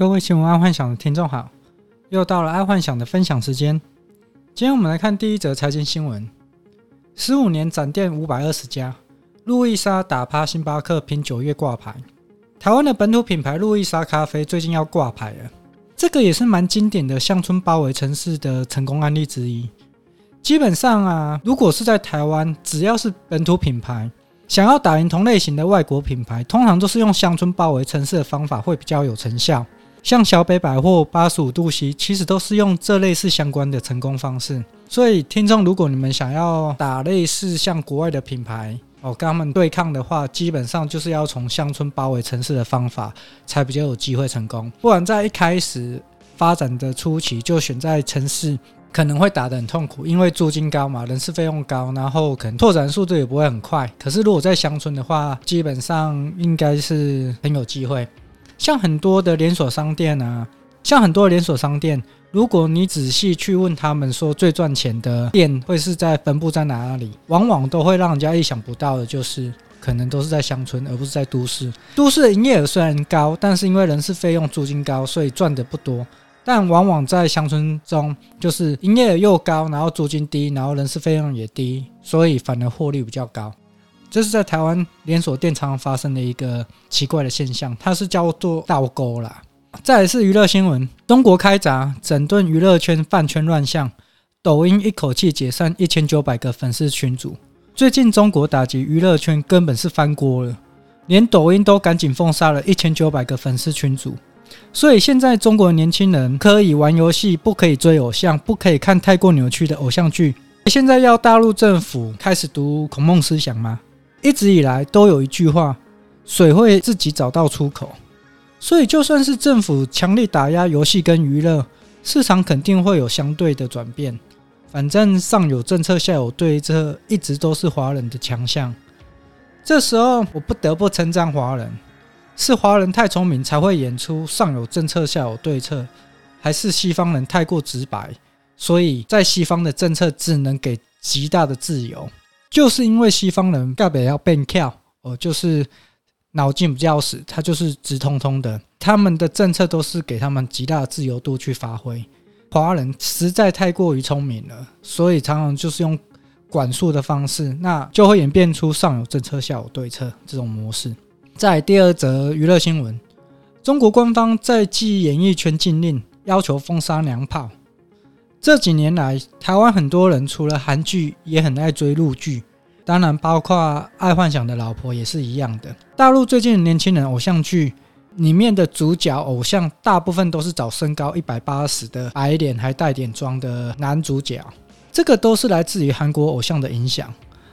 各位新闻爱幻想的听众好，又到了爱幻想的分享时间。今天我们来看第一则财经新闻：十五年展店五百二十家，路易莎打趴星巴克，拼九月挂牌。台湾的本土品牌路易莎咖啡最近要挂牌了，这个也是蛮经典的乡村包围城市的成功案例之一。基本上啊，如果是在台湾，只要是本土品牌，想要打赢同类型的外国品牌，通常都是用乡村包围城市的方法会比较有成效。像小北百货、八十五度 C，其实都是用这类似相关的成功方式。所以，听众，如果你们想要打类似像国外的品牌哦，跟他们对抗的话，基本上就是要从乡村包围城市的方法，才比较有机会成功。不然，在一开始发展的初期就选在城市，可能会打得很痛苦，因为租金高嘛，人事费用高，然后可能拓展速度也不会很快。可是，如果在乡村的话，基本上应该是很有机会。像很多的连锁商店啊，像很多连锁商店，如果你仔细去问他们说最赚钱的店会是在分布在哪里，往往都会让人家意想不到的，就是可能都是在乡村，而不是在都市。都市的营业额虽然高，但是因为人事费用、租金高，所以赚的不多。但往往在乡村中，就是营业额又高，然后租金低，然后人事费用也低，所以反而获利比较高。这是在台湾连锁店常常发生的一个奇怪的现象，它是叫做倒钩啦。再来是娱乐新闻：中国开闸，整顿娱乐圈饭圈乱象，抖音一口气解散一千九百个粉丝群组。最近中国打击娱乐圈根本是翻锅了，连抖音都赶紧封杀了一千九百个粉丝群组。所以现在中国年轻人可以玩游戏，不可以追偶像，不可以看太过扭曲的偶像剧。现在要大陆政府开始读孔孟思想吗？一直以来都有一句话：水会自己找到出口。所以，就算是政府强力打压游戏跟娱乐，市场肯定会有相对的转变。反正上有政策，下有对策，一直都是华人的强项。这时候，我不得不称赞华人，是华人太聪明才会演出上有政策，下有对策，还是西方人太过直白，所以在西方的政策只能给极大的自由。就是因为西方人盖北要变跳哦，就是脑筋比较死，他就是直通通的，他们的政策都是给他们极大自由度去发挥。华人实在太过于聪明了，所以常常就是用管束的方式，那就会演变出上有政策下有对策这种模式。在第二则娱乐新闻，中国官方在继演艺圈禁令，要求封杀娘炮。这几年来，台湾很多人除了韩剧，也很爱追陆剧，当然包括爱幻想的老婆也是一样的。大陆最近的年轻人偶像剧里面的主角偶像，大部分都是找身高一百八十的矮脸还带点妆的男主角，这个都是来自于韩国偶像的影响。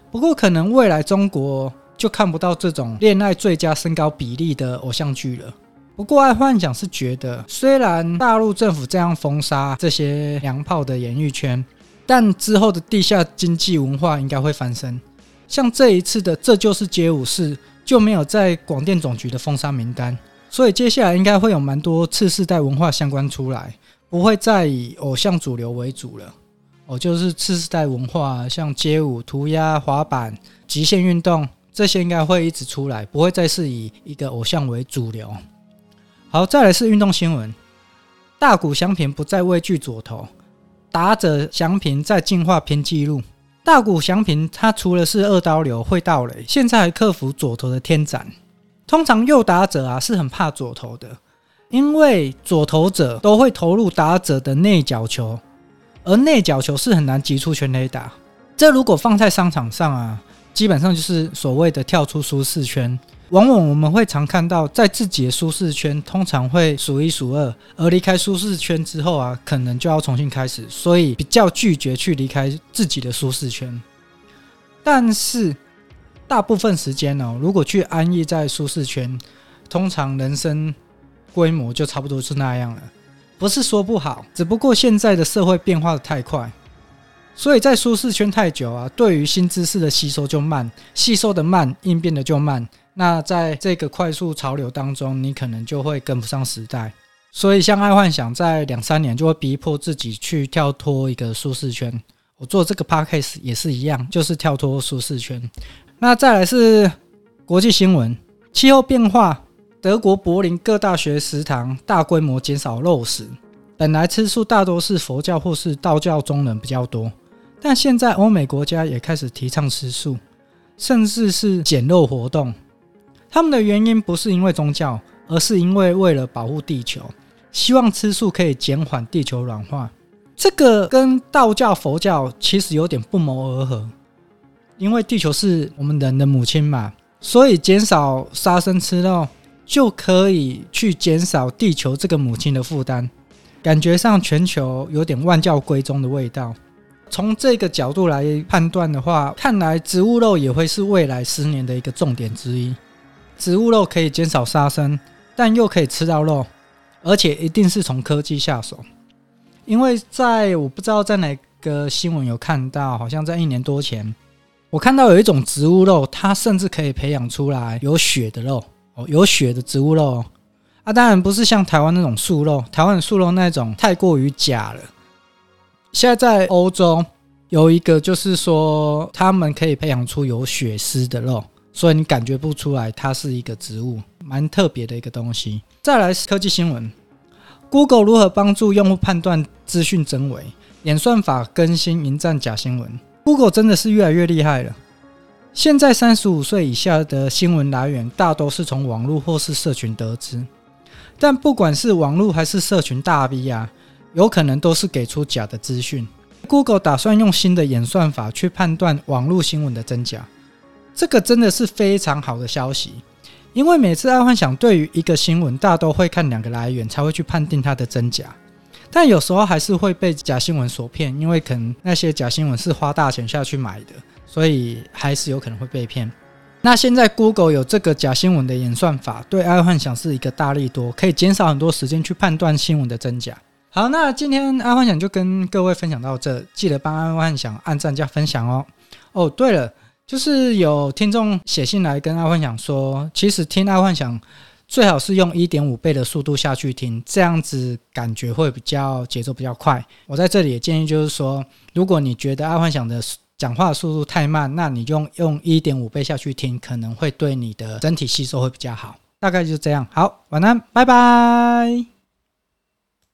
不过，可能未来中国就看不到这种恋爱最佳身高比例的偶像剧了。不过，爱幻想是觉得，虽然大陆政府这样封杀这些娘炮的演艺圈，但之后的地下经济文化应该会翻身。像这一次的《这就是街舞室》就没有在广电总局的封杀名单，所以接下来应该会有蛮多次世代文化相关出来，不会再以偶像主流为主了。哦，就是次世代文化，像街舞、涂鸦、滑板、极限运动这些，应该会一直出来，不会再是以一个偶像为主流。好，再来是运动新闻。大谷翔平不再畏惧左投，打者翔平在进化拼纪录。大谷翔平他除了是二刀流会盗垒，现在还克服左投的天斩。通常右打者啊是很怕左投的，因为左投者都会投入打者的内角球，而内角球是很难击出全垒打。这如果放在商场上啊，基本上就是所谓的跳出舒适圈。往往我们会常看到，在自己的舒适圈，通常会数一数二，而离开舒适圈之后啊，可能就要重新开始，所以比较拒绝去离开自己的舒适圈。但是大部分时间哦，如果去安逸在舒适圈，通常人生规模就差不多是那样了。不是说不好，只不过现在的社会变化的太快，所以在舒适圈太久啊，对于新知识的吸收就慢，吸收的慢，应变的就慢。那在这个快速潮流当中，你可能就会跟不上时代，所以像爱幻想在两三年就会逼迫自己去跳脱一个舒适圈。我做这个 podcast 也是一样，就是跳脱舒适圈。那再来是国际新闻，气候变化德国柏林各大学食堂大规模减少肉食，本来吃素大多是佛教或是道教中人比较多，但现在欧美国家也开始提倡吃素，甚至是减肉活动。他们的原因不是因为宗教，而是因为为了保护地球，希望吃素可以减缓地球软化。这个跟道教、佛教其实有点不谋而合，因为地球是我们人的母亲嘛，所以减少杀生吃肉。就可以去减少地球这个母亲的负担，感觉上全球有点万教归宗的味道。从这个角度来判断的话，看来植物肉也会是未来十年的一个重点之一。植物肉可以减少杀生，但又可以吃到肉，而且一定是从科技下手。因为在我不知道在哪个新闻有看到，好像在一年多前，我看到有一种植物肉，它甚至可以培养出来有血的肉。哦，有血的植物肉啊，当然不是像台湾那种素肉，台湾的素肉那种太过于假了。现在在欧洲有一个，就是说他们可以培养出有血丝的肉，所以你感觉不出来它是一个植物，蛮特别的一个东西。再来是科技新闻，Google 如何帮助用户判断资讯真伪？演算法更新迎战假新闻，Google 真的是越来越厉害了。现在三十五岁以下的新闻来源大都是从网络或是社群得知，但不管是网络还是社群大 V 啊，有可能都是给出假的资讯。Google 打算用新的演算法去判断网络新闻的真假，这个真的是非常好的消息，因为每次爱幻想对于一个新闻，大都会看两个来源才会去判定它的真假，但有时候还是会被假新闻所骗，因为可能那些假新闻是花大钱下去买的。所以还是有可能会被骗。那现在 Google 有这个假新闻的演算法，对爱幻想是一个大利多，可以减少很多时间去判断新闻的真假。好，那今天爱幻想就跟各位分享到这，记得帮爱幻想按赞加分享哦。哦，对了，就是有听众写信来跟阿幻想说，其实听阿幻想最好是用一点五倍的速度下去听，这样子感觉会比较节奏比较快。我在这里也建议就是说，如果你觉得阿幻想的讲话速度太慢，那你就用一点五倍下去听，可能会对你的整体吸收会比较好。大概就是这样。好，晚安，拜拜。